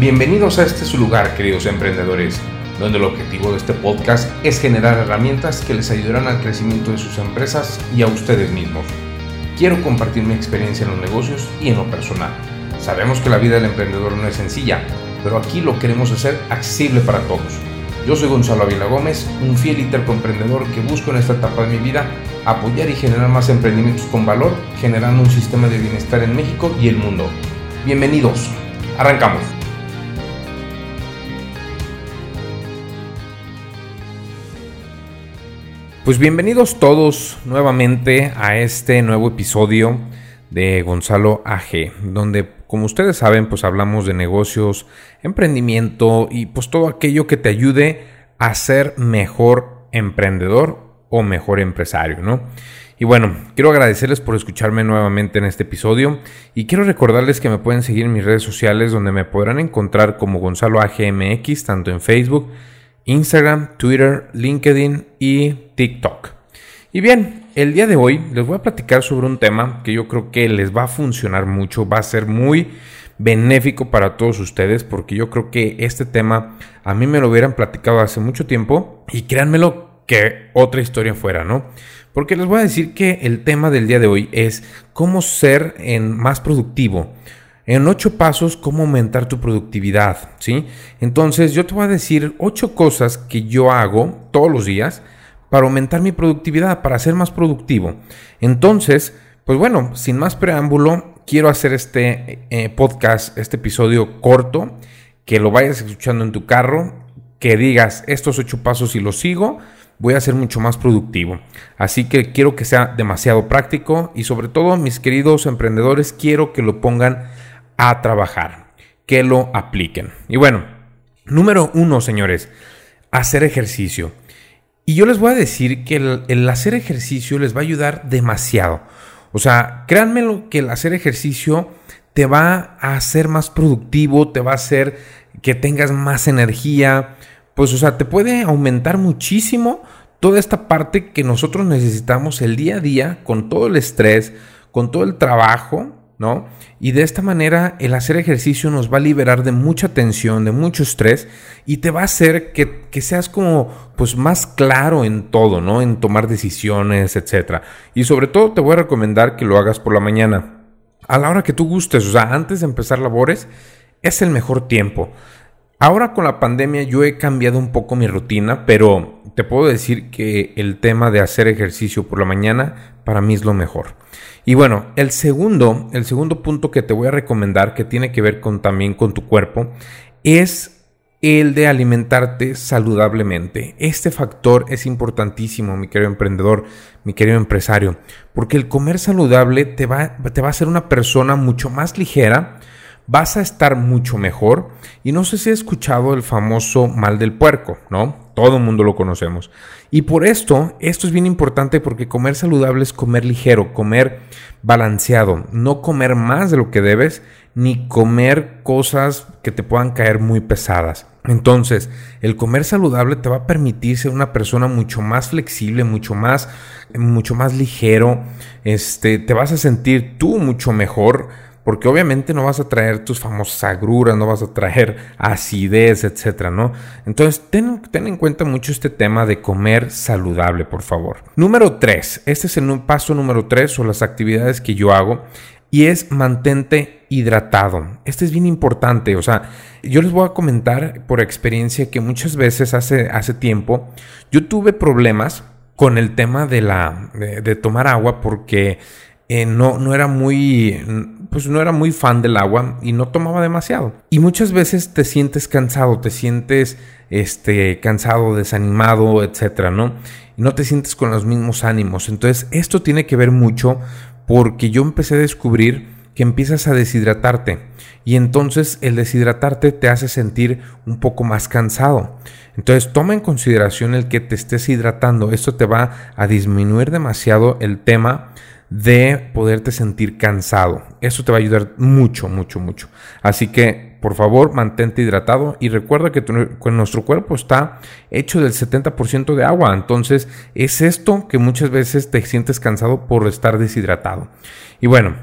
Bienvenidos a este su lugar, queridos emprendedores, donde el objetivo de este podcast es generar herramientas que les ayudarán al crecimiento de sus empresas y a ustedes mismos. Quiero compartir mi experiencia en los negocios y en lo personal. Sabemos que la vida del emprendedor no es sencilla, pero aquí lo queremos hacer accesible para todos. Yo soy Gonzalo Avila Gómez, un fiel y emprendedor que busco en esta etapa de mi vida apoyar y generar más emprendimientos con valor, generando un sistema de bienestar en México y el mundo. Bienvenidos, arrancamos. Pues bienvenidos todos nuevamente a este nuevo episodio de Gonzalo AG, donde como ustedes saben pues hablamos de negocios, emprendimiento y pues todo aquello que te ayude a ser mejor emprendedor o mejor empresario, ¿no? Y bueno, quiero agradecerles por escucharme nuevamente en este episodio y quiero recordarles que me pueden seguir en mis redes sociales donde me podrán encontrar como Gonzalo AGMX, tanto en Facebook, Instagram, Twitter, LinkedIn y TikTok. Y bien, el día de hoy les voy a platicar sobre un tema que yo creo que les va a funcionar mucho, va a ser muy benéfico para todos ustedes porque yo creo que este tema a mí me lo hubieran platicado hace mucho tiempo y créanmelo que otra historia fuera, ¿no? Porque les voy a decir que el tema del día de hoy es cómo ser más productivo en ocho pasos cómo aumentar tu productividad, ¿sí? Entonces yo te voy a decir ocho cosas que yo hago todos los días para aumentar mi productividad, para ser más productivo. Entonces, pues bueno, sin más preámbulo, quiero hacer este eh, podcast, este episodio corto, que lo vayas escuchando en tu carro, que digas estos ocho pasos y los sigo, voy a ser mucho más productivo. Así que quiero que sea demasiado práctico y sobre todo, mis queridos emprendedores, quiero que lo pongan a trabajar, que lo apliquen. Y bueno, número uno, señores, hacer ejercicio. Y yo les voy a decir que el, hacer ejercicio les va a ayudar demasiado. O sea, créanmelo que el hacer ejercicio te va a hacer más productivo, te va a hacer que tengas más energía. Pues, o sea, te puede aumentar muchísimo toda esta parte que nosotros necesitamos el día a día con todo el estrés, con todo el trabajo ¿no? Y de esta manera el hacer ejercicio nos va a liberar de mucha tensión, de mucho estrés y te va a hacer que, seas como pues más claro en todo, ¿no? En tomar decisiones, etc. Y sobre todo te voy a recomendar que lo hagas por la mañana. A la hora que tú gustes, o sea, antes de empezar labores, es el mejor tiempo. Ahora con la pandemia yo he cambiado un poco mi rutina, pero te puedo decir que el tema de hacer ejercicio por la mañana para mí es lo mejor. Y bueno, el segundo, el segundo punto que te voy a recomendar que tiene que ver con también con tu cuerpo es el de alimentarte saludablemente. Este factor es importantísimo, mi querido emprendedor, mi querido empresario, porque el comer saludable te va, te va a hacer una persona mucho más ligera, vas a estar mucho mejor. Y no sé si has escuchado el famoso mal del puerco, ¿no? Todo el mundo lo conocemos. Y por esto, esto es bien importante porque comer saludable es comer ligero, comer balanceado, no comer más de lo que debes, ni comer cosas que te puedan caer muy pesadas. Entonces, el comer saludable te va a permitir ser una persona mucho más flexible, mucho más, mucho más ligero. Este, te vas a sentir tú mucho mejor porque obviamente no vas a traer tus famosas agruras, no vas a traer acidez, etcétera, ¿no? Entonces, ten, en cuenta mucho este tema de comer saludable, por favor. Número 3, este es el paso número 3 o las actividades que yo hago y es mantente hidratado. Este es bien importante, o sea, yo les voy a comentar por experiencia que muchas veces hace, hace tiempo yo tuve problemas con el tema de la de tomar agua porque eh, no, no era muy, pues no era muy fan del agua y no tomaba demasiado. Y muchas veces te sientes cansado, te sientes este, cansado, desanimado, etcétera, ¿no? No te sientes con los mismos ánimos. Entonces, esto tiene que ver mucho porque yo empecé a descubrir que empiezas a deshidratarte y entonces el deshidratarte te hace sentir un poco más cansado. Entonces toma en consideración el que te estés hidratando. Esto te va a disminuir demasiado el tema de poderte sentir cansado. Eso te va a ayudar mucho, mucho, mucho. Así que, por favor, mantente hidratado y recuerda que, nuestro cuerpo está hecho del 70% de agua. Entonces, es esto que muchas veces te sientes cansado por estar deshidratado. Y bueno,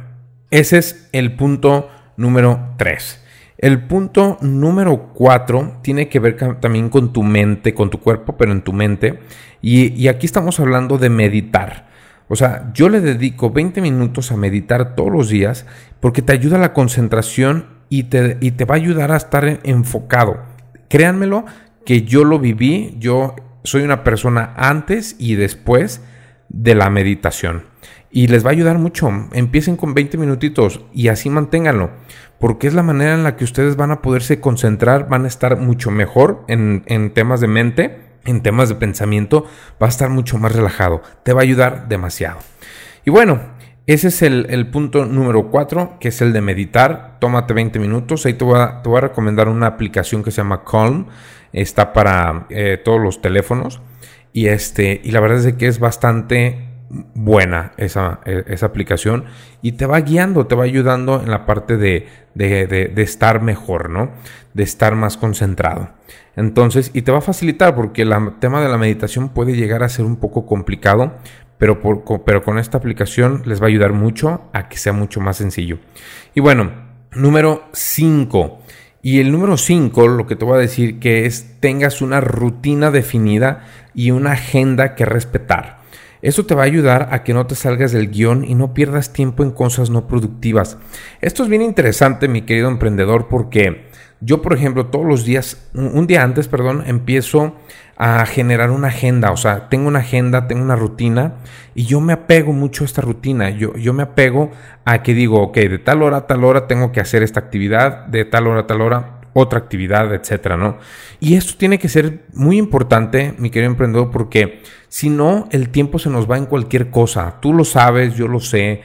ese es el punto número 3. El punto número cuatro tiene que ver también con tu mente, con tu cuerpo, pero en tu mente. Y, aquí estamos hablando de meditar. O sea, yo le dedico 20 minutos a meditar todos los días porque te ayuda a la concentración y te, y te va a ayudar a estar enfocado. Créanmelo que yo lo viví, yo soy una persona antes y después de la meditación. Y les va a ayudar mucho. Empiecen con 20 minutitos y así manténganlo. Porque es la manera en la que ustedes van a poderse concentrar, van a estar mucho mejor en, temas de mente, en temas de pensamiento, va a estar mucho más relajado. Te va a ayudar demasiado. Y bueno, ese es el, punto número 4, que es el de meditar. Tómate 20 minutos. Ahí te voy, a, te voy a recomendar una aplicación que se llama Calm. Está para eh, todos los teléfonos. Y, este, y la verdad es que es bastante buena esa, e, esa, aplicación y te va guiando, te va ayudando en la parte de, de, estar mejor, ¿no? De estar más concentrado. Entonces, y te va a facilitar porque el tema de la meditación puede llegar a ser un poco complicado, pero, por, pero con esta aplicación les va a ayudar mucho a que sea mucho más sencillo. Y bueno, número 5. Y el número 5, lo que te voy a decir que es tengas una rutina definida y una agenda que respetar. Eso te va a ayudar a que no te salgas del guion y no pierdas tiempo en cosas no productivas. Esto es bien interesante, mi querido emprendedor, porque yo, por ejemplo, todos los días, un día antes, perdón, empiezo a generar una agenda. O sea, tengo una agenda, tengo una rutina y yo me apego mucho a esta rutina. Yo, yo me apego a que digo, ok, de tal hora a tal hora tengo que hacer esta actividad, de tal hora a tal hora otra actividad, etcétera, ¿no? Y esto tiene que ser muy importante, mi querido emprendedor, porque si no, el tiempo se nos va en cualquier cosa. Tú lo sabes, yo lo sé,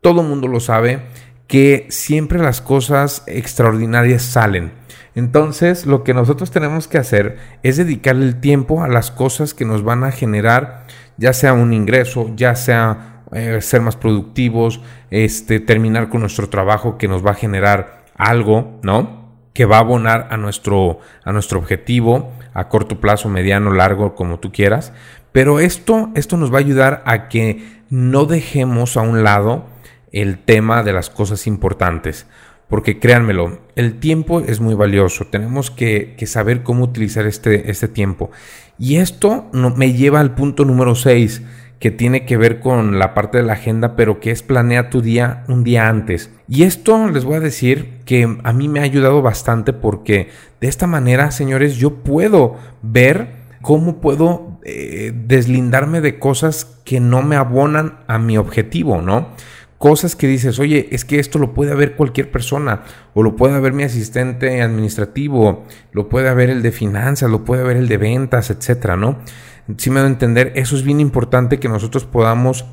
todo el mundo lo sabe, que siempre las cosas extraordinarias salen. Entonces, lo que nosotros tenemos que hacer es dedicarle el tiempo a las cosas que nos van a generar, ya sea un ingreso, ya sea eh, ser más productivos, este, terminar con nuestro trabajo que nos va a generar algo, ¿no? Que va a abonar a nuestro, a nuestro objetivo a corto plazo, mediano, largo, como tú quieras. Pero esto, esto nos va a ayudar a que no dejemos a un lado el tema de las cosas importantes. Porque créanmelo, el tiempo es muy valioso. Tenemos que, saber cómo utilizar este, este tiempo. Y esto no, me lleva al punto número 6 que tiene que ver con la parte de la agenda, pero que es planear tu día un día antes. Y esto les voy a decir que a mí me ha ayudado bastante porque de esta manera, señores, yo puedo ver cómo puedo eh, deslindarme de cosas que no me abonan a mi objetivo, ¿no? Cosas que dices, oye, es que esto lo puede ver cualquier persona, o lo puede ver mi asistente administrativo, lo puede ver el de finanzas, lo puede ver el de ventas, etcétera, ¿no? Si me a entender, eso es bien importante que nosotros podamos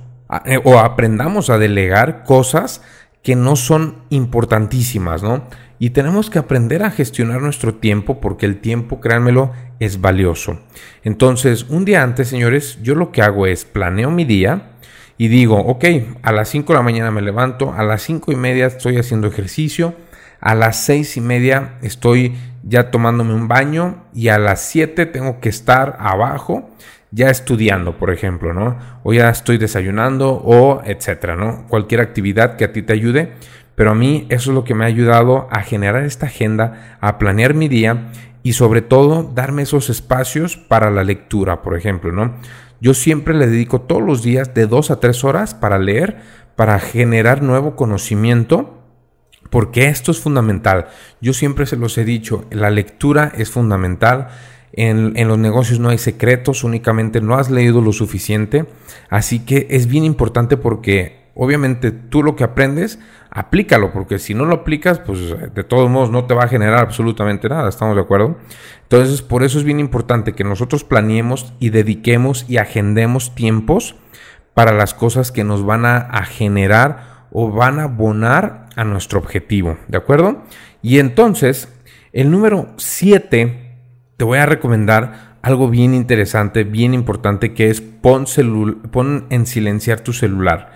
eh, o aprendamos a delegar cosas que no son importantísimas, ¿no? Y tenemos que aprender a gestionar nuestro tiempo porque el tiempo, créanmelo, es valioso. Entonces, un día antes, señores, yo lo que hago es planeo mi día y digo, ok, a las 5 de la mañana me levanto, a las 5 y media estoy haciendo ejercicio, a las 6 y media estoy ya tomándome un baño y a las 7 tengo que estar abajo ya estudiando, por ejemplo, ¿no? O ya estoy desayunando o etcétera, ¿no? Cualquier actividad que a ti te ayude, pero a mí eso es lo que me ha ayudado a generar esta agenda, a planear mi día y sobre todo darme esos espacios para la lectura, por ejemplo, ¿no? Yo siempre le dedico todos los días de dos a tres horas para leer, para generar nuevo conocimiento porque esto es fundamental. Yo siempre se los he dicho, la lectura es fundamental. En, los negocios no hay secretos, únicamente no has leído lo suficiente. Así que es bien importante porque obviamente tú lo que aprendes, aplícalo, porque si no lo aplicas, pues de todos modos no te va a generar absolutamente nada, ¿estamos de acuerdo? Entonces, por eso es bien importante que nosotros planeemos y dediquemos y agendemos tiempos para las cosas que nos van a generar o van a abonar a nuestro objetivo, ¿de acuerdo? Y entonces, el número 7, te voy a recomendar algo bien interesante, bien importante, que es pon, pon en silenciar tu celular.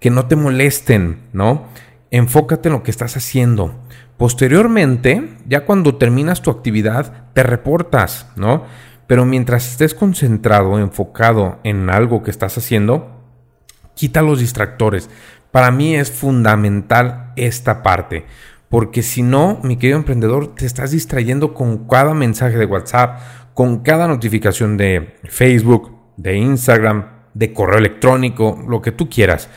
Que no te molesten, ¿no? Enfócate en lo que estás haciendo. Posteriormente, ya cuando terminas tu actividad, te reportas, ¿no? Pero mientras estés concentrado, enfocado en algo que estás haciendo, quita los distractores. Para mí es fundamental esta parte, porque si no, mi querido emprendedor, te estás distrayendo con cada mensaje de WhatsApp, con cada notificación de Facebook, de Instagram, de correo electrónico, lo que tú quieras.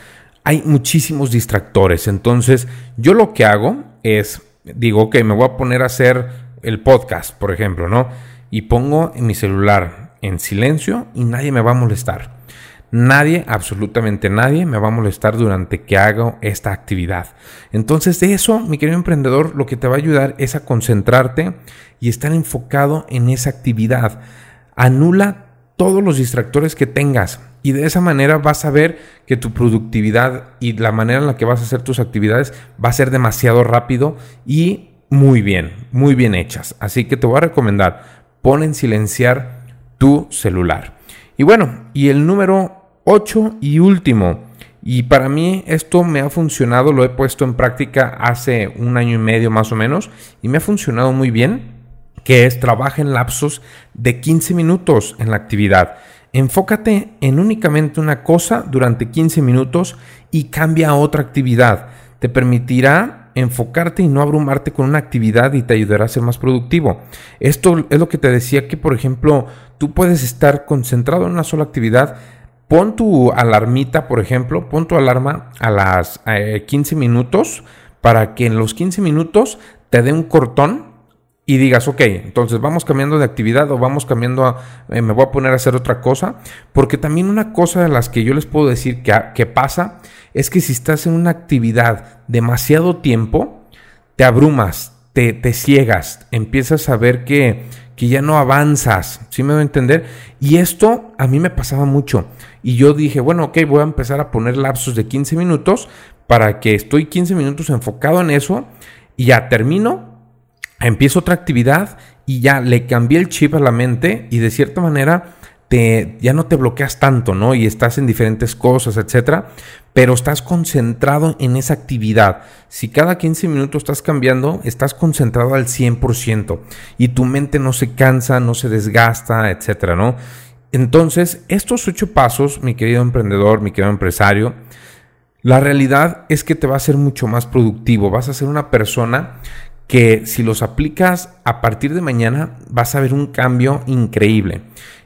Hay muchísimos distractores. Entonces, yo lo que hago es, digo, que me voy a poner a hacer el podcast, por ejemplo, ¿no? Y pongo mi celular en silencio y nadie me va a molestar. Nadie, absolutamente nadie, me va a molestar durante que hago esta actividad. Entonces, de eso, mi querido emprendedor, lo que te va a ayudar es a concentrarte y estar enfocado en esa actividad. Anula todos los distractores que tengas y de esa manera vas a ver que tu productividad y la manera en la que vas a hacer tus actividades va a ser demasiado rápido y muy bien, muy bien hechas. Así que te voy a recomendar, pon en silenciar tu celular. Y bueno, y el número 8 y último, y para mí esto me ha funcionado, lo he puesto en práctica hace un año y medio más o menos, y me ha funcionado muy bien, que es trabaja en lapsos de 15 minutos en la actividad. Enfócate en únicamente una cosa durante 15 minutos y cambia a otra actividad. Te permitirá enfocarte y no abrumarte con una actividad y te ayudará a ser más productivo. Esto es lo que te decía que, por ejemplo, tú puedes estar concentrado en una sola actividad. Pon tu alarmita, por ejemplo, pon tu alarma a las 15 eh, minutos para que en los 15 minutos te dé un cortón y digas, ok, entonces vamos cambiando de actividad o vamos cambiando a, eh, me voy a poner a hacer otra cosa, porque también una cosa de las que yo les puedo decir que, que pasa es que si estás en una actividad demasiado tiempo, te abrumas, te, te ciegas, empiezas a ver que, que ya no avanzas, ¿sí me voy a entender? Y esto a mí me pasaba mucho. Y yo dije, bueno, ok, voy a empezar a poner lapsos de 15 minutos para que estoy 15 minutos enfocado en eso y ya termino empiezo otra actividad y ya le cambié el chip a la mente y de cierta manera te, ya no te bloqueas tanto, ¿no? Y estás en diferentes cosas, etcétera, pero estás concentrado en esa actividad. Si cada 15 minutos estás cambiando, estás concentrado al 100% y tu mente no se cansa, no se desgasta, etcétera, ¿no? Entonces, estos ocho pasos, mi querido emprendedor, mi querido empresario, la realidad es que te va a hacer mucho más productivo, vas a ser una persona que si los aplicas a partir de mañana vas a ver un cambio increíble.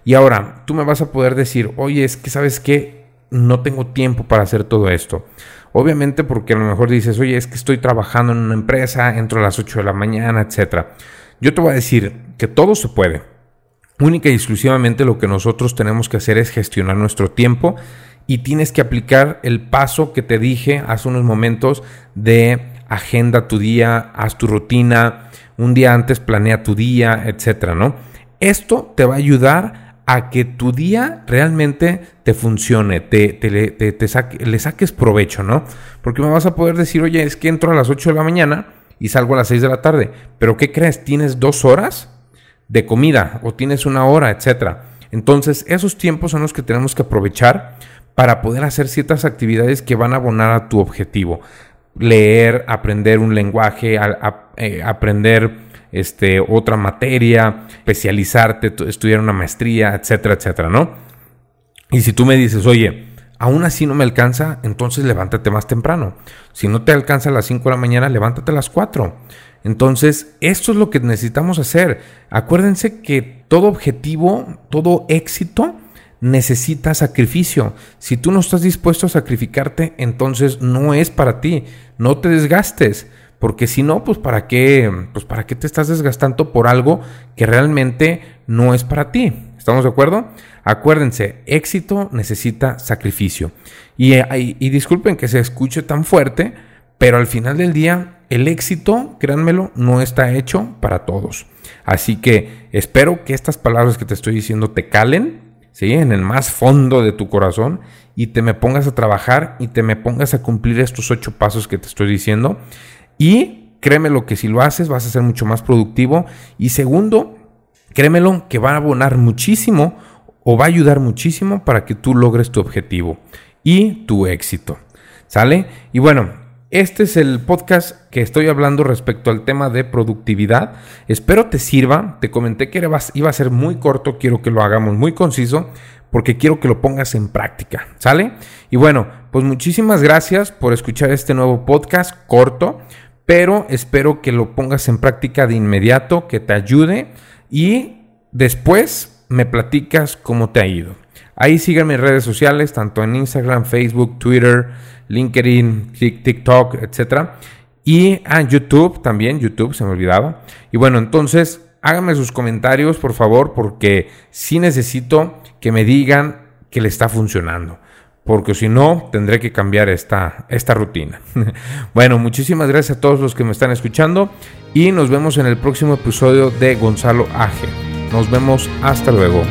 Y ahora, tú me vas a poder decir, oye, es que sabes que no tengo tiempo para hacer todo esto. Obviamente porque a lo mejor dices, oye, es que estoy trabajando en una empresa, entro a las 8 de la mañana, etc. Yo te voy a decir que todo se puede. Única y exclusivamente lo que nosotros tenemos que hacer es gestionar nuestro tiempo y tienes que aplicar el paso que te dije hace unos momentos de agenda tu día, haz tu rutina, un día antes planea tu día, etcétera, ¿no? Esto te va a ayudar a que tu día realmente te funcione, te, te, le saques provecho, ¿no? Porque me vas a poder decir, oye, es que entro a las 8 de la mañana y salgo a las 6 de la tarde, pero ¿qué crees? ¿Tienes dos horas de comida o tienes una hora, etcétera? Entonces, esos tiempos son los que tenemos que aprovechar para poder hacer ciertas actividades que van a abonar a tu objetivo leer, aprender un lenguaje, eh, aprender este, otra materia, especializarte, estudiar una maestría, etcétera, etcétera, ¿no? Y si tú me dices, oye, aún así no me alcanza, entonces levántate más temprano. Si no te alcanza a las 5 de la mañana, levántate a las 4. Entonces, esto es lo que necesitamos hacer. Acuérdense que todo objetivo, todo éxito, necesita sacrificio. Si tú no estás dispuesto a sacrificarte, entonces no es para ti. No te desgastes. Porque si no, pues para qué, pues para qué te estás desgastando por algo que realmente no es para ti. ¿Estamos de acuerdo? Acuérdense, éxito necesita sacrificio. Y, y disculpen que se escuche tan fuerte, pero al final del día, el éxito, créanmelo, no está hecho para todos. Así que espero que estas palabras que te estoy diciendo te calen, ¿sí? En el más fondo de tu corazón y te me pongas a trabajar y te me pongas a cumplir estos ocho pasos que te estoy diciendo. Y créemelo que si lo haces vas a ser mucho más productivo. Y segundo, créemelo que va a abonar muchísimo o va a ayudar muchísimo para que tú logres tu objetivo y tu éxito. ¿Sale? Y bueno, este es el podcast que estoy hablando respecto al tema de productividad. Espero te sirva. Te comenté que iba a ser muy corto, quiero que lo hagamos muy conciso porque quiero que lo pongas en práctica. ¿Sale? Y bueno, pues muchísimas gracias por escuchar este nuevo podcast corto, pero espero que lo pongas en práctica de inmediato, que te ayude y después me platicas cómo te ha ido. Ahí síganme en redes sociales, tanto en Instagram, Facebook, Twitter, LinkedIn, TikTok, etc. Y en YouTube también, YouTube, se me olvidaba. Y bueno, entonces háganme sus comentarios, por favor, porque sí necesito que me digan que le está funcionando. Porque si no, tendré que cambiar esta, esta rutina. bueno, muchísimas gracias a todos los que me están escuchando y nos vemos en el próximo episodio de Gonzalo Age. Nos vemos, hasta luego.